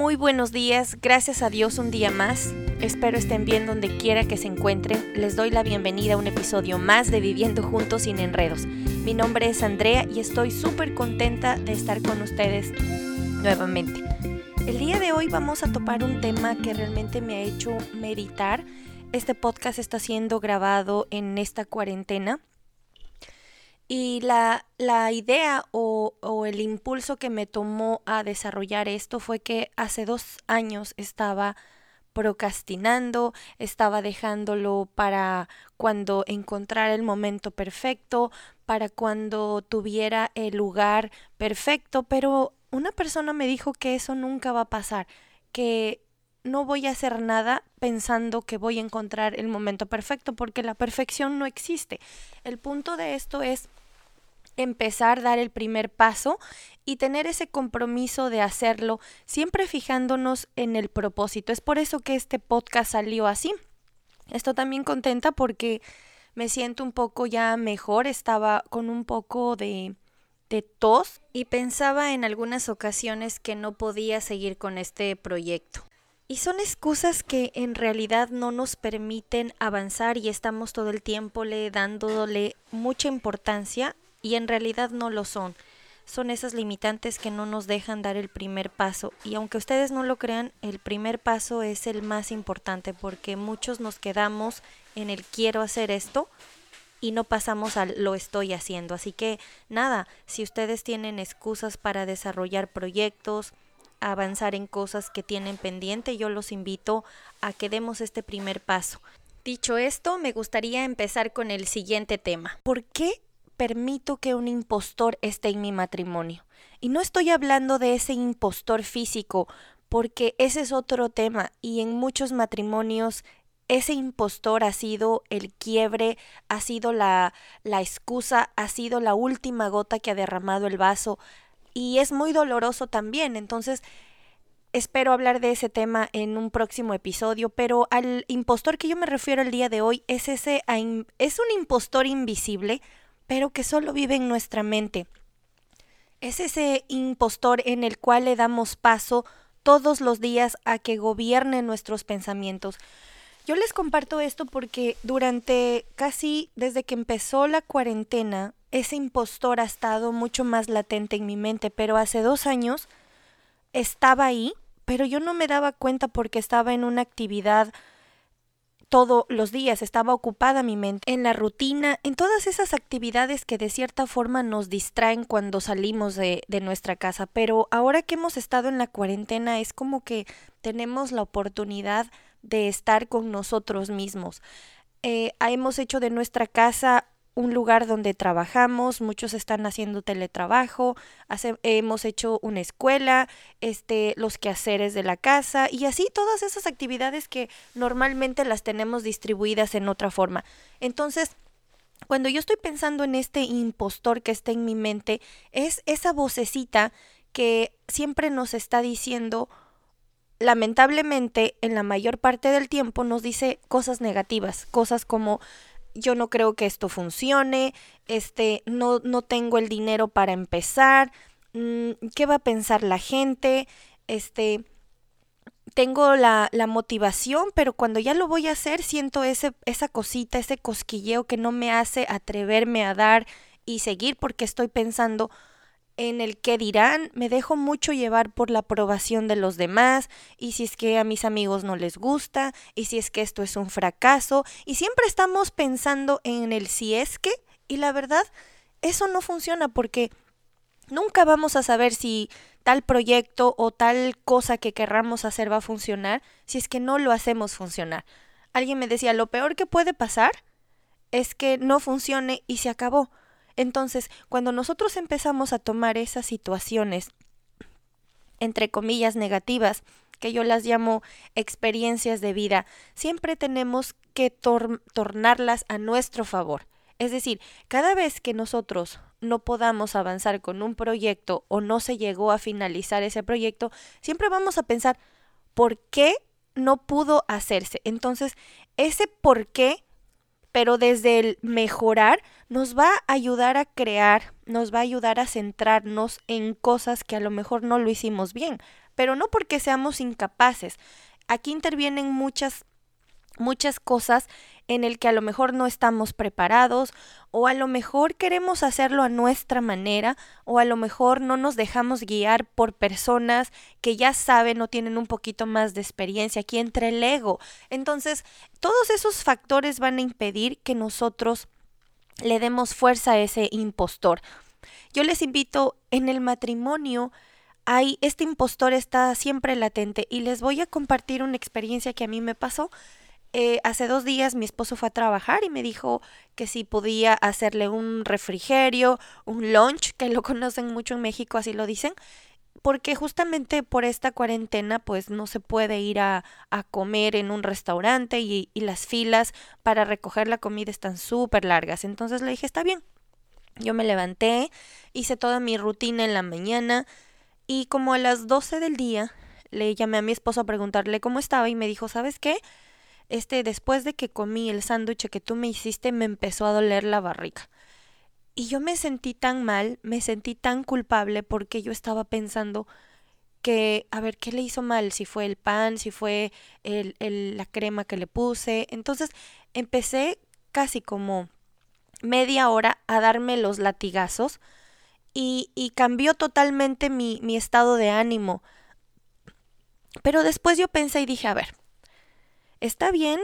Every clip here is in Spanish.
Muy buenos días, gracias a Dios un día más. Espero estén bien donde quiera que se encuentren. Les doy la bienvenida a un episodio más de Viviendo Juntos sin Enredos. Mi nombre es Andrea y estoy súper contenta de estar con ustedes nuevamente. El día de hoy vamos a topar un tema que realmente me ha hecho meditar. Este podcast está siendo grabado en esta cuarentena y la, la idea o, o, el impulso que me tomó a desarrollar esto fue que hace dos años estaba procrastinando, estaba dejándolo para cuando encontrara el momento perfecto, para cuando tuviera el lugar perfecto, pero una persona me dijo que eso nunca va a pasar, que no voy a hacer nada pensando que voy a encontrar el momento perfecto, porque la perfección no existe. El punto de esto es empezar, dar el primer paso y tener ese compromiso de hacerlo, siempre fijándonos en el propósito. Es por eso que este podcast salió así. Estoy también contenta porque me siento un poco ya mejor, estaba con un poco de, de tos y pensaba en algunas ocasiones que no podía seguir con este proyecto. Y son excusas que en realidad no nos permiten avanzar y estamos todo el tiempo le dándole mucha importancia y en realidad no lo son. Son esas limitantes que no nos dejan dar el primer paso. Y aunque ustedes no lo crean, el primer paso es el más importante porque muchos nos quedamos en el quiero hacer esto y no pasamos al lo estoy haciendo. Así que nada, si ustedes tienen excusas para desarrollar proyectos, avanzar en cosas que tienen pendiente, yo los invito a que demos este primer paso. Dicho esto, me gustaría empezar con el siguiente tema. ¿Por qué permito que un impostor esté en mi matrimonio. Y no estoy hablando de ese impostor físico, porque ese es otro tema y en muchos matrimonios ese impostor ha sido el quiebre, ha sido la, la excusa, ha sido la última gota que ha derramado el vaso y es muy doloroso también. Entonces, espero hablar de ese tema en un próximo episodio, pero al impostor que yo me refiero el día de hoy es ese es un impostor invisible pero que solo vive en nuestra mente. Es ese impostor en el cual le damos paso todos los días a que gobierne nuestros pensamientos. Yo les comparto esto porque durante casi desde que empezó la cuarentena, ese impostor ha estado mucho más latente en mi mente, pero hace dos años estaba ahí, pero yo no me daba cuenta porque estaba en una actividad todos los días, estaba ocupada mi mente en la rutina, en todas esas actividades que de cierta forma nos distraen cuando salimos de, de, nuestra casa. Pero ahora que hemos estado en la cuarentena es como que tenemos la oportunidad de estar con nosotros mismos. Eh, hemos hecho de nuestra casa un lugar donde trabajamos, muchos están haciendo teletrabajo, hemos hecho una escuela, este, los quehaceres de la casa y así todas esas actividades que normalmente las tenemos distribuidas en otra forma. Entonces, cuando yo estoy pensando en este impostor que está en mi mente, es esa vocecita que siempre nos está diciendo, lamentablemente, en la mayor parte del tiempo nos dice cosas negativas, cosas como yo no creo que esto funcione, este, no, no tengo el dinero para empezar, mm, ¿qué va a pensar la gente? Este, tengo la, la, motivación, pero cuando ya lo voy a hacer, siento ese, esa cosita, ese cosquilleo que no me hace atreverme a dar y seguir porque estoy pensando, en el que dirán, me dejo mucho llevar por la aprobación de los demás, y si es que a mis amigos no les gusta, y si es que esto es un fracaso, y siempre estamos pensando en el si es que, y la verdad, eso no funciona porque nunca vamos a saber si tal proyecto o tal cosa que querramos hacer va a funcionar si es que no lo hacemos funcionar. Alguien me decía, lo peor que puede pasar es que no funcione y se acabó. Entonces, cuando nosotros empezamos a tomar esas situaciones, entre comillas, negativas, que yo las llamo experiencias de vida, siempre tenemos que tornarlas a nuestro favor. Es decir, cada vez que nosotros no podamos avanzar con un proyecto o no se llegó a finalizar ese proyecto, siempre vamos a pensar, ¿por qué no pudo hacerse? Entonces, ese por qué pero desde el mejorar nos va a ayudar a crear, nos va a ayudar a centrarnos en cosas que a lo mejor no lo hicimos bien, pero no porque seamos incapaces. Aquí intervienen muchas muchas cosas en el que a lo mejor no estamos preparados o a lo mejor queremos hacerlo a nuestra manera o a lo mejor no nos dejamos guiar por personas que ya saben o tienen un poquito más de experiencia aquí entre el ego. Entonces, todos esos factores van a impedir que nosotros le demos fuerza a ese impostor. Yo les invito en el matrimonio hay este impostor está siempre latente y les voy a compartir una experiencia que a mí me pasó eh, hace dos días mi esposo fue a trabajar y me dijo que si podía hacerle un refrigerio, un lunch, que lo conocen mucho en México, así lo dicen, porque justamente por esta cuarentena pues no se puede ir a, comer en un restaurante y, y las filas para recoger la comida están súper largas. Entonces le dije, está bien. Yo me levanté, hice toda mi rutina en la mañana y como a las 12 del día le llamé a mi esposo a preguntarle cómo estaba y me dijo, ¿sabes qué? Este, después de que comí el sándwich que tú me hiciste, me empezó a doler la barriga. Y yo me sentí tan mal, me sentí tan culpable porque yo estaba pensando que, a ver, ¿qué le hizo mal? Si fue el pan, si fue el, la crema que le puse. Entonces empecé casi como media hora a darme los latigazos y, y cambió totalmente mi, mi estado de ánimo. Pero después yo pensé y dije, a ver, está bien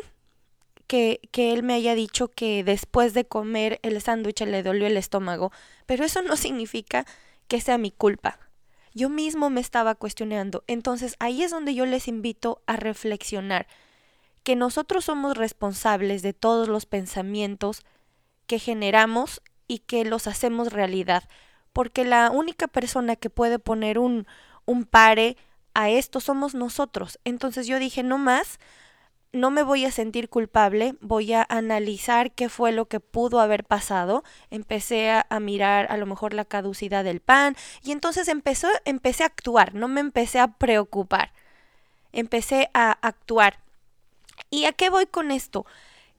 que, que, él me haya dicho que después de comer el sándwich le dolió el estómago, pero eso no significa que sea mi culpa. Yo mismo me estaba cuestionando. Entonces ahí es donde yo les invito a reflexionar que nosotros somos responsables de todos los pensamientos que generamos y que los hacemos realidad, porque la única persona que puede poner un, un pare a esto somos nosotros. Entonces yo dije, no más, no me voy a sentir culpable, voy a analizar qué fue lo que pudo haber pasado, empecé a, mirar a lo mejor la caducidad del pan y entonces empecé a actuar, no me empecé a preocupar, empecé a actuar. ¿Y a qué voy con esto?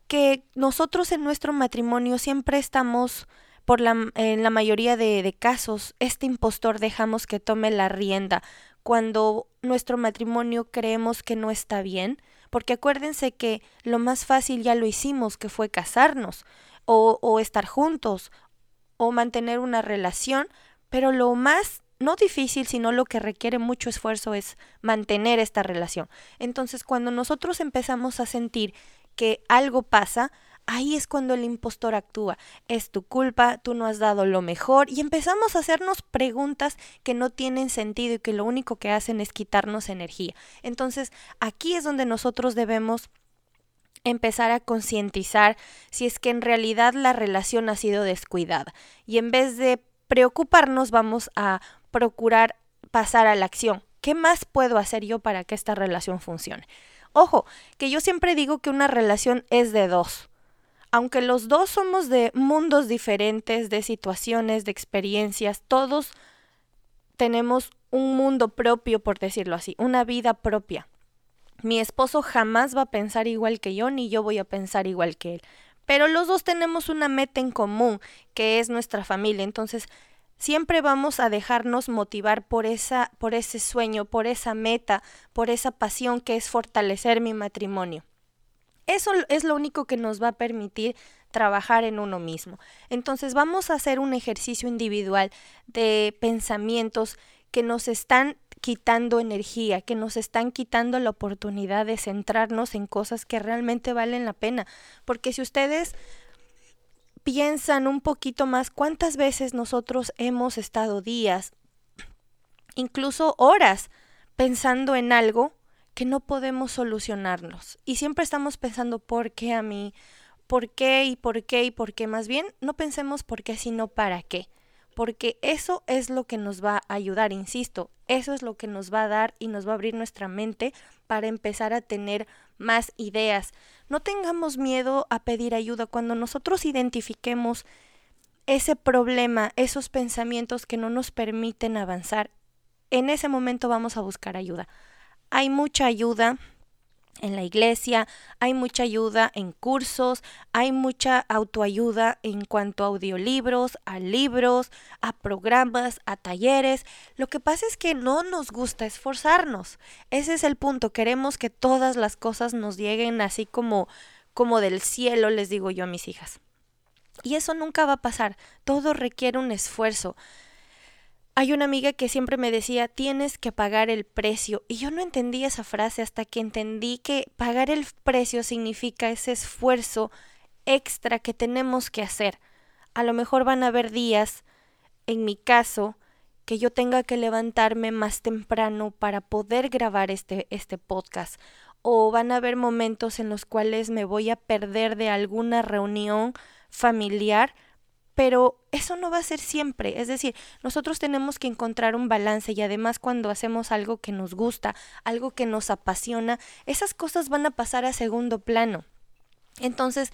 Que nosotros en nuestro matrimonio siempre estamos, por la, en la mayoría de casos, este impostor dejamos que tome la rienda cuando nuestro matrimonio creemos que no está bien, porque acuérdense que lo más fácil ya lo hicimos, que fue casarnos o, o estar juntos o mantener una relación, pero lo más no difícil, sino lo que requiere mucho esfuerzo es mantener esta relación. Entonces, cuando nosotros empezamos a sentir que algo pasa, ahí es cuando el impostor actúa. Es tu culpa, tú no has dado lo mejor y empezamos a hacernos preguntas que no tienen sentido y que lo único que hacen es quitarnos energía. Entonces, aquí es donde nosotros debemos empezar a concientizar si es que en realidad la relación ha sido descuidada y en vez de preocuparnos vamos a procurar pasar a la acción. ¿Qué más puedo hacer yo para que esta relación funcione? Ojo, que yo siempre digo que una relación es de dos aunque los dos somos de mundos diferentes, de situaciones, de experiencias, todos tenemos un mundo propio, por decirlo así, una vida propia. Mi esposo jamás va a pensar igual que yo, ni yo voy a pensar igual que él. Pero los dos tenemos una meta en común, que es nuestra familia. Entonces, siempre vamos a dejarnos motivar por esa por ese sueño, por esa meta, por esa pasión que es fortalecer mi matrimonio. Eso es lo único que nos va a permitir trabajar en uno mismo. Entonces vamos a hacer un ejercicio individual de pensamientos que nos están quitando energía, que nos están quitando la oportunidad de centrarnos en cosas que realmente valen la pena. Porque si ustedes piensan un poquito más cuántas veces nosotros hemos estado días, incluso horas, pensando en algo que no podemos solucionarnos. Y siempre estamos pensando, ¿por qué a mí? ¿Por qué y por qué y por qué? Más bien, no pensemos por qué, sino para qué. Porque eso es lo que nos va a ayudar, insisto, eso es lo que nos va a dar y nos va a abrir nuestra mente para empezar a tener más ideas. No tengamos miedo a pedir ayuda cuando nosotros identifiquemos ese problema, esos pensamientos que no nos permiten avanzar. En ese momento vamos a buscar ayuda hay mucha ayuda en la iglesia, hay mucha ayuda en cursos, hay mucha autoayuda en cuanto a audiolibros, a libros, a programas, a talleres. Lo que pasa es que no nos gusta esforzarnos. Ese es el punto. Queremos que todas las cosas nos lleguen así como como del cielo, les digo yo a mis hijas. Y eso nunca va a pasar. Todo requiere un esfuerzo. Hay una amiga que siempre me decía, tienes que pagar el precio. Y yo no entendí esa frase hasta que entendí que pagar el precio significa ese esfuerzo extra que tenemos que hacer. A lo mejor van a haber días, en mi caso, que yo tenga que levantarme más temprano para poder grabar este, este podcast. O van a haber momentos en los cuales me voy a perder de alguna reunión familiar pero eso no va a ser siempre. Es decir, nosotros tenemos que encontrar un balance y además cuando hacemos algo que nos gusta, algo que nos apasiona, esas cosas van a pasar a segundo plano. Entonces,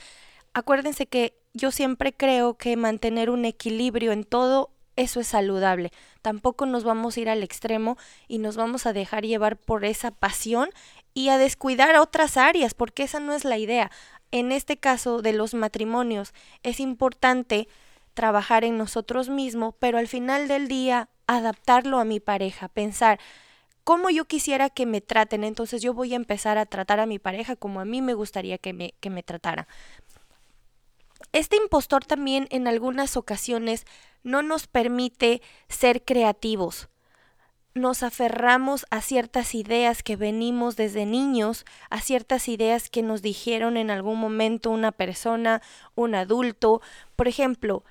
acuérdense que yo siempre creo que mantener un equilibrio en todo eso es saludable. Tampoco nos vamos a ir al extremo y nos vamos a dejar llevar por esa pasión y a descuidar otras áreas, porque esa no es la idea. En este caso de los matrimonios es importante trabajar en nosotros mismos, pero al final del día adaptarlo a mi pareja, pensar cómo yo quisiera que me traten, entonces yo voy a empezar a tratar a mi pareja como a mí me gustaría que me, que me tratara. Este impostor también en algunas ocasiones no nos permite ser creativos. Nos aferramos a ciertas ideas que venimos desde niños, a ciertas ideas que nos dijeron en algún momento una persona, un adulto. Por ejemplo,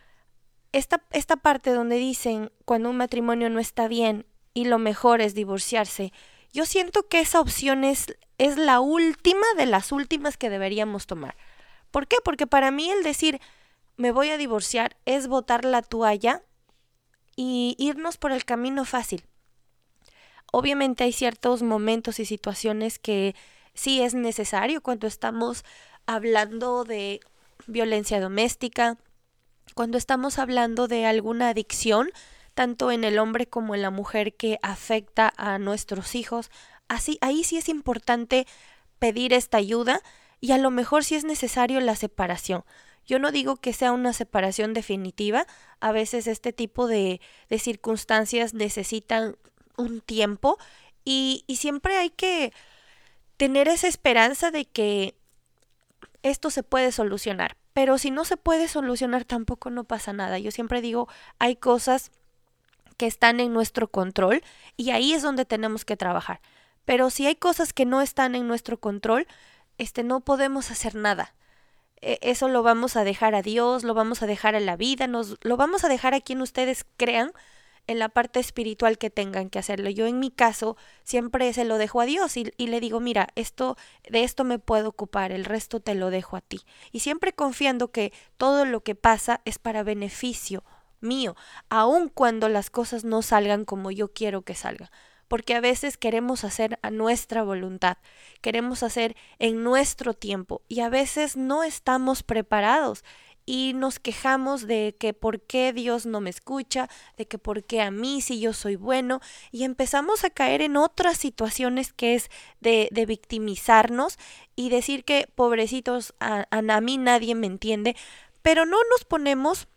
esta, esta parte donde dicen cuando un matrimonio no está bien y lo mejor es divorciarse, yo siento que esa opción es, es la última de las últimas que deberíamos tomar. ¿Por qué? Porque para mí el decir me voy a divorciar es botar la toalla y irnos por el camino fácil. Obviamente hay ciertos momentos y situaciones que sí es necesario cuando estamos hablando de violencia doméstica, cuando estamos hablando de alguna adicción, tanto en el hombre como en la mujer que afecta a nuestros hijos, así ahí sí es importante pedir esta ayuda y a lo mejor si es necesario la separación. Yo no digo que sea una separación definitiva, a veces este tipo de, de circunstancias necesitan un tiempo y, y siempre hay que tener esa esperanza de que esto se puede solucionar. Pero si no se puede solucionar tampoco no pasa nada. Yo siempre digo, hay cosas que están en nuestro control y ahí es donde tenemos que trabajar. Pero si hay cosas que no están en nuestro control, este no podemos hacer nada. E, eso lo vamos a dejar a Dios, lo vamos a dejar a la vida, nos lo vamos a dejar a quien ustedes crean en la parte espiritual que tengan que hacerlo. Yo en mi caso siempre se lo dejo a Dios y, y, le digo, mira, esto, de esto me puedo ocupar, el resto te lo dejo a ti. Y siempre confiando que todo lo que pasa es para beneficio mío, aun cuando las cosas no salgan como yo quiero que salgan. Porque a veces queremos hacer a nuestra voluntad, queremos hacer en nuestro tiempo y a veces no estamos preparados y nos quejamos de que por qué Dios no me escucha, de que por qué a mí si yo soy bueno, y empezamos a caer en otras situaciones que es de, de victimizarnos y decir que pobrecitos, a, a mí nadie me entiende, pero no nos ponemos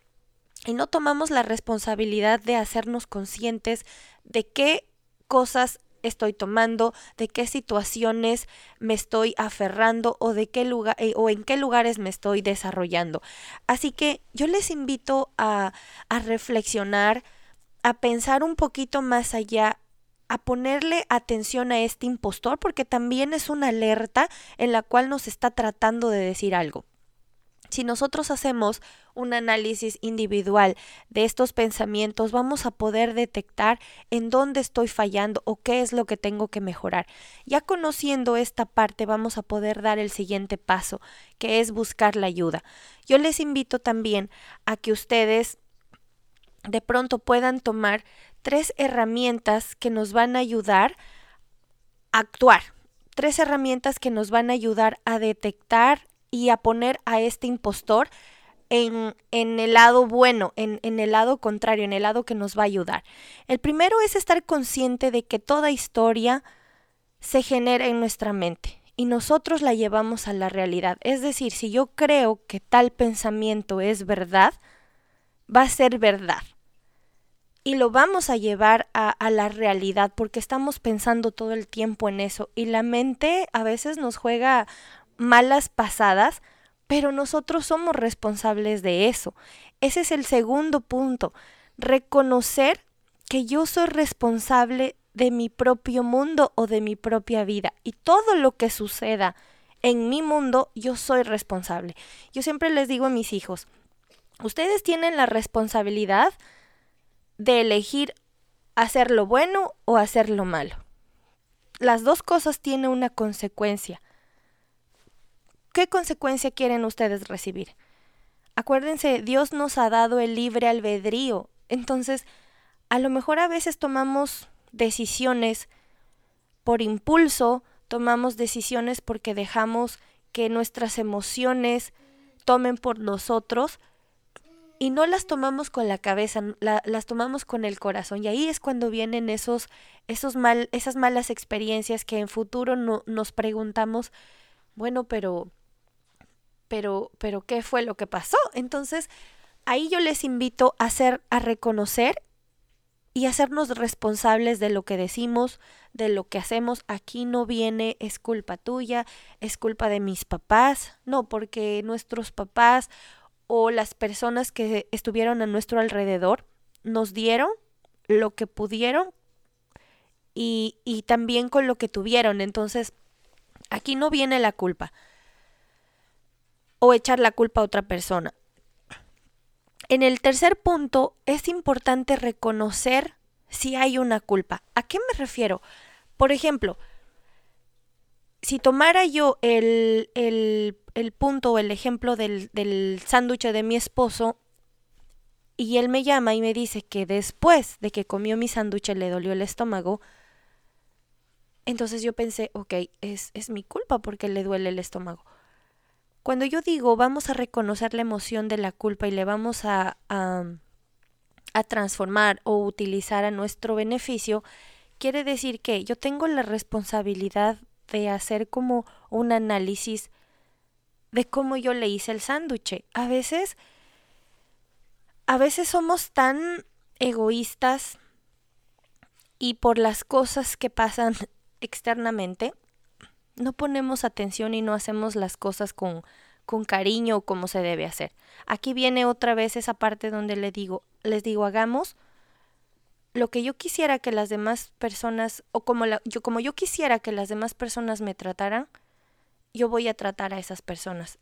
y no tomamos la responsabilidad de hacernos conscientes de qué cosas estoy tomando, de qué situaciones me estoy aferrando o de qué lugar eh, o en qué lugares me estoy desarrollando. Así que yo les invito a, a reflexionar, a pensar un poquito más allá a ponerle atención a este impostor porque también es una alerta en la cual nos está tratando de decir algo. Si nosotros hacemos un análisis individual de estos pensamientos, vamos a poder detectar en dónde estoy fallando o qué es lo que tengo que mejorar. Ya conociendo esta parte, vamos a poder dar el siguiente paso, que es buscar la ayuda. Yo les invito también a que ustedes de pronto puedan tomar tres herramientas que nos van a ayudar a actuar. Tres herramientas que nos van a ayudar a detectar y a poner a este impostor en, en, el lado bueno, en, en el lado contrario, en el lado que nos va a ayudar. El primero es estar consciente de que toda historia se genera en nuestra mente y nosotros la llevamos a la realidad. Es decir, si yo creo que tal pensamiento es verdad, va a ser verdad. Y lo vamos a llevar a, a, la realidad porque estamos pensando todo el tiempo en eso. Y la mente a veces nos juega malas pasadas, pero nosotros somos responsables de eso. Ese es el segundo punto. Reconocer que yo soy responsable de mi propio mundo o de mi propia vida. Y todo lo que suceda en mi mundo, yo soy responsable. Yo siempre les digo a mis hijos, ustedes tienen la responsabilidad de elegir hacer lo bueno o hacer lo malo. Las dos cosas tienen una consecuencia. ¿Qué consecuencia quieren ustedes recibir? Acuérdense, Dios nos ha dado el libre albedrío. Entonces, a lo mejor a veces tomamos decisiones por impulso, tomamos decisiones porque dejamos que nuestras emociones tomen por nosotros y no las tomamos con la cabeza, las tomamos con el corazón. Y ahí es cuando vienen esos, esos mal, esas malas experiencias que en futuro no, nos preguntamos, bueno, pero, pero, pero, ¿qué fue lo que pasó? Entonces, ahí yo les invito a hacer, a reconocer y hacernos responsables de lo que decimos, de lo que hacemos. Aquí no viene es culpa tuya, es culpa de mis papás, no, porque nuestros papás o las personas que estuvieron a nuestro alrededor nos dieron lo que pudieron y, y también con lo que tuvieron. Entonces, aquí no viene la culpa o echar la culpa a otra persona. En el tercer punto, es importante reconocer si hay una culpa. ¿A qué me refiero? Por ejemplo, si tomara yo el, el, el punto o el ejemplo del, del sándwich de mi esposo y él me llama y me dice que después de que comió mi sándwich le dolió el estómago, entonces yo pensé, ok, es, es mi culpa porque le duele el estómago. Cuando yo digo vamos a reconocer la emoción de la culpa y le vamos a, a, transformar o utilizar a nuestro beneficio, quiere decir que yo tengo la responsabilidad de hacer como un análisis de cómo yo le hice el sándwich. A veces, a veces somos tan egoístas y por las cosas que pasan externamente, no ponemos atención y no hacemos las cosas con, con cariño como se debe hacer. Aquí viene otra vez esa parte donde le digo, les digo, hagamos lo que yo quisiera que las demás personas, o como, la, yo, como yo quisiera que las demás personas me trataran, yo voy a tratar a esas personas.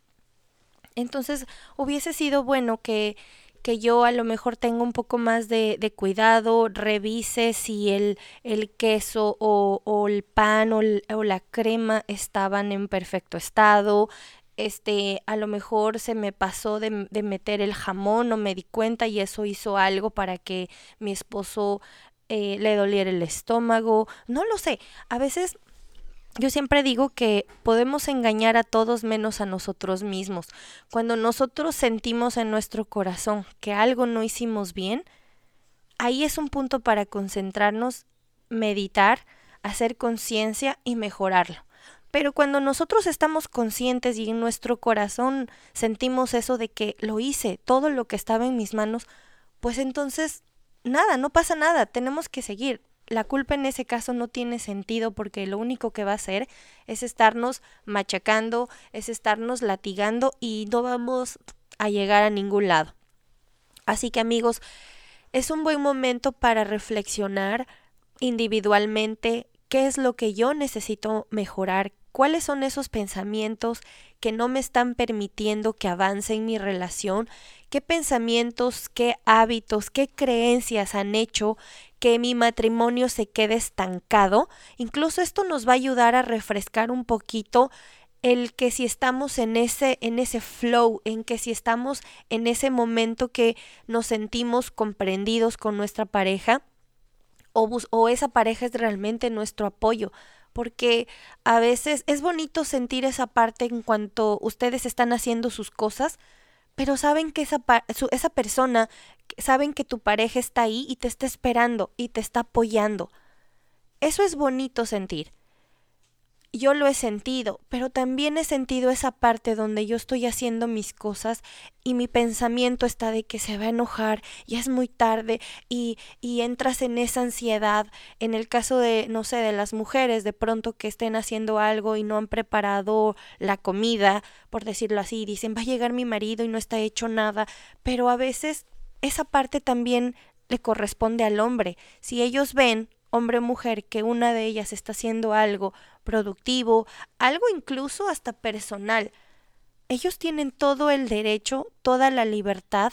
Entonces, hubiese sido bueno que que yo a lo mejor tengo un poco más de, de cuidado, revise si el, el queso o, o, el pan o, o, la crema estaban en perfecto estado. Este, a lo mejor se me pasó de, de meter el jamón, no me di cuenta y eso hizo algo para que mi esposo eh, le doliera el estómago. No lo sé. A veces yo siempre digo que podemos engañar a todos menos a nosotros mismos. Cuando nosotros sentimos en nuestro corazón que algo no hicimos bien, ahí es un punto para concentrarnos, meditar, hacer conciencia y mejorarlo. Pero cuando nosotros estamos conscientes y en nuestro corazón sentimos eso de que lo hice, todo lo que estaba en mis manos, pues entonces nada, no pasa nada, tenemos que seguir la culpa en ese caso no tiene sentido porque lo único que va a hacer es estarnos machacando, es estarnos latigando y no vamos a llegar a ningún lado. Así que amigos, es un buen momento para reflexionar individualmente qué es lo que yo necesito mejorar, cuáles son esos pensamientos que no me están permitiendo que avance en mi relación, qué pensamientos, qué hábitos, qué creencias han hecho que mi matrimonio se quede estancado. Incluso esto nos va a ayudar a refrescar un poquito el que si estamos en ese en ese flow, en que si estamos en ese momento que nos sentimos comprendidos con nuestra pareja o, o esa pareja es realmente nuestro apoyo, porque a veces es bonito sentir esa parte en cuanto ustedes están haciendo sus cosas, pero saben que esa, esa persona, saben que tu pareja está ahí y te está esperando y te está apoyando. Eso es bonito sentir. Yo lo he sentido, pero también he sentido esa parte donde yo estoy haciendo mis cosas y mi pensamiento está de que se va a enojar, ya es muy tarde y, y entras en esa ansiedad. En el caso de, no sé, de las mujeres, de pronto que estén haciendo algo y no han preparado la comida, por decirlo así, dicen, va a llegar mi marido y no está hecho nada, pero a veces esa parte también le corresponde al hombre. Si ellos ven hombre o mujer, que una de ellas está haciendo algo productivo, algo incluso hasta personal. Ellos tienen todo el derecho, toda la libertad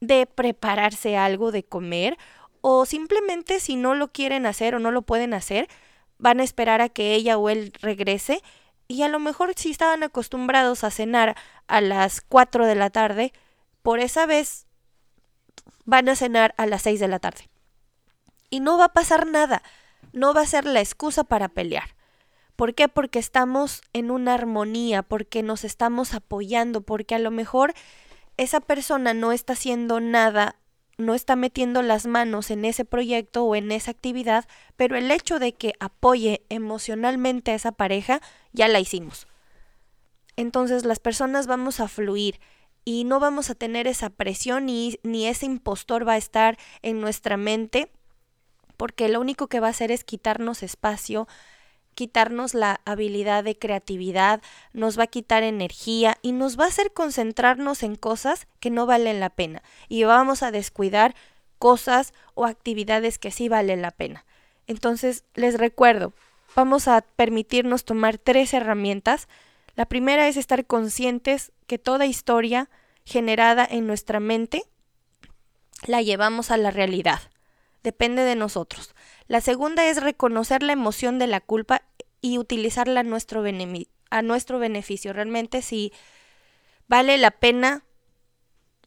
de prepararse algo de comer o simplemente si no lo quieren hacer o no lo pueden hacer, van a esperar a que ella o él regrese y a lo mejor si estaban acostumbrados a cenar a las 4 de la tarde, por esa vez van a cenar a las 6 de la tarde. Y no va a pasar nada. No va a ser la excusa para pelear. ¿Por qué? Porque estamos en una armonía, porque nos estamos apoyando, porque a lo mejor esa persona no está haciendo nada, no está metiendo las manos en ese proyecto o en esa actividad, pero el hecho de que apoye emocionalmente a esa pareja, ya la hicimos. Entonces las personas vamos a fluir y no vamos a tener esa presión ni, ni ese impostor va a estar en nuestra mente porque lo único que va a hacer es quitarnos espacio, quitarnos la habilidad de creatividad, nos va a quitar energía y nos va a hacer concentrarnos en cosas que no valen la pena y vamos a descuidar cosas o actividades que sí valen la pena. Entonces, les recuerdo, vamos a permitirnos tomar tres herramientas. La primera es estar conscientes que toda historia generada en nuestra mente la llevamos a la realidad depende de nosotros. La segunda es reconocer la emoción de la culpa y utilizarla a nuestro, a nuestro beneficio. Realmente si vale la pena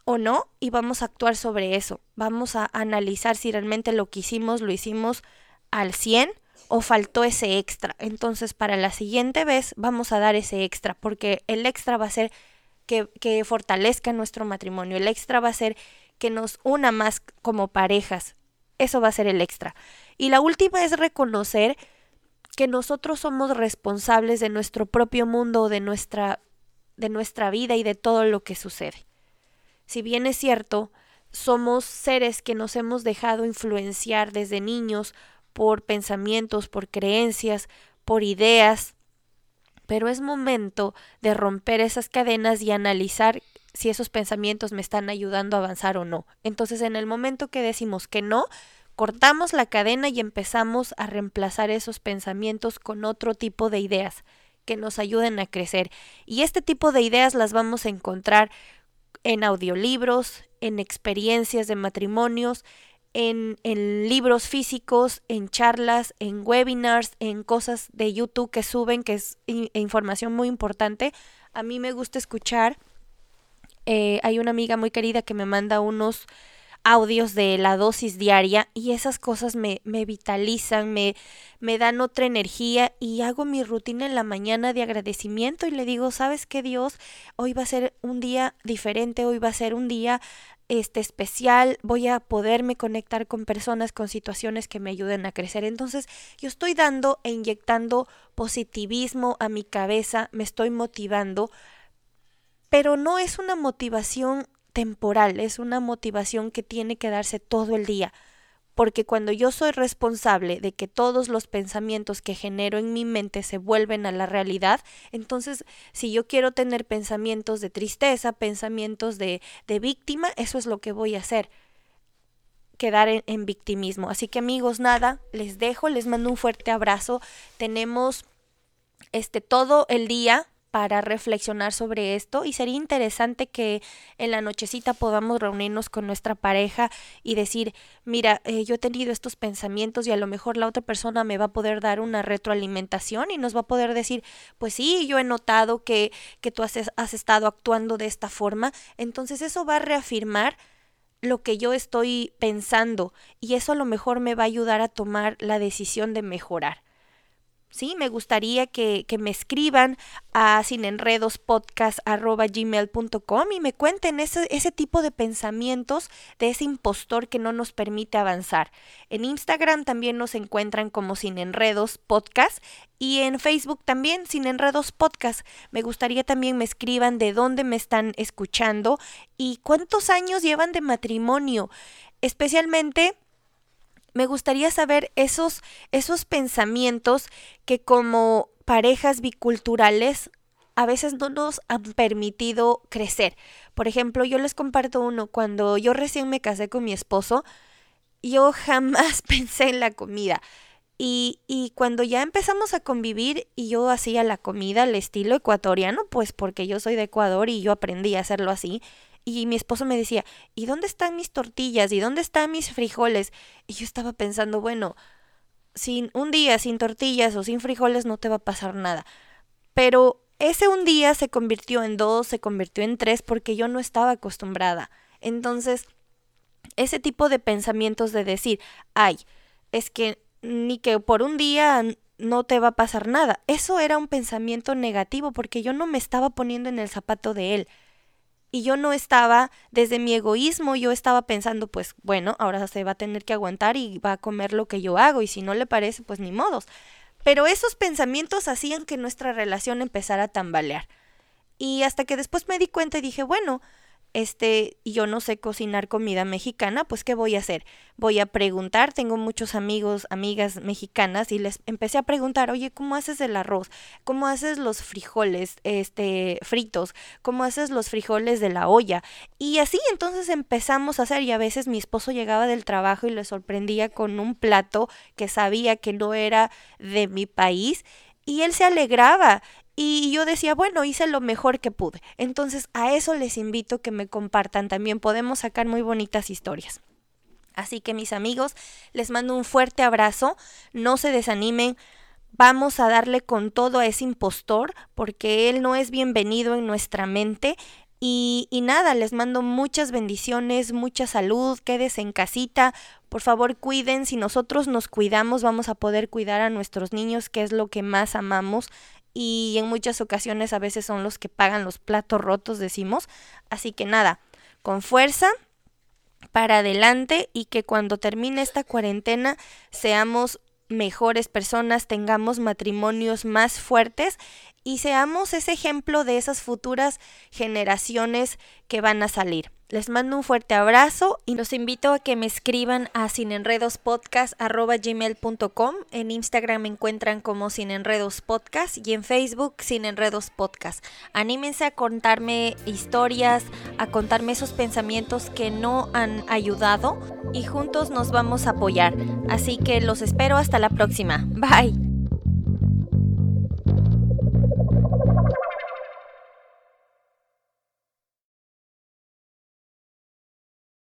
o no y vamos a actuar sobre eso. Vamos a analizar si realmente lo que hicimos lo hicimos al 100 o faltó ese extra. Entonces para la siguiente vez vamos a dar ese extra porque el extra va a ser que, que fortalezca nuestro matrimonio. El extra va a ser que nos una más como parejas eso va a ser el extra. Y la última es reconocer que nosotros somos responsables de nuestro propio mundo, de nuestra, de nuestra vida y de todo lo que sucede. Si bien es cierto, somos seres que nos hemos dejado influenciar desde niños por pensamientos, por creencias, por ideas, pero es momento de romper esas cadenas y analizar si esos pensamientos me están ayudando a avanzar o no. Entonces, en el momento que decimos que no, cortamos la cadena y empezamos a reemplazar esos pensamientos con otro tipo de ideas que nos ayuden a crecer. Y este tipo de ideas las vamos a encontrar en audiolibros, en experiencias de matrimonios, en, en, libros físicos, en charlas, en webinars, en cosas de YouTube que suben, que es información muy importante. A mí me gusta escuchar eh, hay una amiga muy querida que me manda unos audios de la dosis diaria y esas cosas me, me vitalizan, me, me dan otra energía y hago mi rutina en la mañana de agradecimiento y le digo, ¿sabes qué Dios? Hoy va a ser un día diferente, hoy va a ser un día este especial, voy a poderme conectar con personas, con situaciones que me ayuden a crecer. Entonces, yo estoy dando e inyectando positivismo a mi cabeza, me estoy motivando pero no es una motivación temporal, es una motivación que tiene que darse todo el día. Porque cuando yo soy responsable de que todos los pensamientos que genero en mi mente se vuelven a la realidad, entonces si yo quiero tener pensamientos de tristeza, pensamientos de, de víctima, eso es lo que voy a hacer quedar en, en, victimismo. Así que amigos, nada, les dejo, les mando un fuerte abrazo. Tenemos este todo el día para reflexionar sobre esto y sería interesante que en la nochecita podamos reunirnos con nuestra pareja y decir, mira, eh, yo he tenido estos pensamientos y a lo mejor la otra persona me va a poder dar una retroalimentación y nos va a poder decir, pues sí, yo he notado que, que tú has, has estado actuando de esta forma, entonces eso va a reafirmar lo que yo estoy pensando y eso a lo mejor me va a ayudar a tomar la decisión de mejorar. ¿Sí? Me gustaría que, me escriban a sinenredospodcast.gmail.com y me cuenten ese, ese tipo de pensamientos de ese impostor que no nos permite avanzar. En Instagram también nos encuentran como Sin Enredos y en Facebook también Sin Enredos. Me gustaría también me escriban de dónde me están escuchando y cuántos años llevan de matrimonio. Especialmente me gustaría saber esos, esos pensamientos que como parejas biculturales a veces no nos han permitido crecer. Por ejemplo, yo les comparto uno, cuando yo recién me casé con mi esposo, yo jamás pensé en la comida. Y, y, cuando ya empezamos a convivir y yo hacía la comida al estilo ecuatoriano, pues porque yo soy de Ecuador y yo aprendí a hacerlo así, y mi esposo me decía, ¿y dónde están mis tortillas? ¿Y dónde están mis frijoles? Y yo estaba pensando, bueno, sin un día sin tortillas o sin frijoles no te va a pasar nada. Pero ese un día se convirtió en dos, se convirtió en tres porque yo no estaba acostumbrada. Entonces, ese tipo de pensamientos de decir, ay, es que ni que por un día no te va a pasar nada. Eso era un pensamiento negativo porque yo no me estaba poniendo en el zapato de él y yo no estaba, desde mi egoísmo, yo estaba pensando, pues bueno, ahora se va a tener que aguantar y va a comer lo que yo hago y si no le parece, pues ni modos. Pero esos pensamientos hacían que nuestra relación empezara a tambalear. Y hasta que después me di cuenta y dije, bueno, este, yo no sé cocinar comida mexicana, pues ¿qué voy a hacer? Voy a preguntar, tengo muchos amigos, amigas mexicanas y les empecé a preguntar, "Oye, ¿cómo haces el arroz? ¿Cómo haces los frijoles este fritos? ¿Cómo haces los frijoles de la olla?" Y así entonces empezamos a hacer y a veces mi esposo llegaba del trabajo y le sorprendía con un plato que sabía que no era de mi país y él se alegraba y yo decía, bueno, hice lo mejor que pude. Entonces a eso les invito que me compartan. También podemos sacar muy bonitas historias. Así que mis amigos, les mando un fuerte abrazo. No se desanimen. Vamos a darle con todo a ese impostor porque él no es bienvenido en nuestra mente. Y, y, nada, les mando muchas bendiciones, mucha salud, quédese en casita, por favor cuiden, si nosotros nos cuidamos vamos a poder cuidar a nuestros niños, que es lo que más amamos y en muchas ocasiones a veces son los que pagan los platos rotos, decimos. Así que nada, con fuerza para adelante y que cuando termine esta cuarentena seamos mejores personas, tengamos matrimonios más fuertes y seamos ese ejemplo de esas futuras generaciones que van a salir. Les mando un fuerte abrazo y los invito a que me escriban a sinenredospodcast.gmail.com. En Instagram me encuentran como sinenredospodcast y en Facebook sinenredospodcast. Anímense a contarme historias, a contarme esos pensamientos que no han ayudado y juntos nos vamos a apoyar. Así que los espero hasta la próxima. Bye.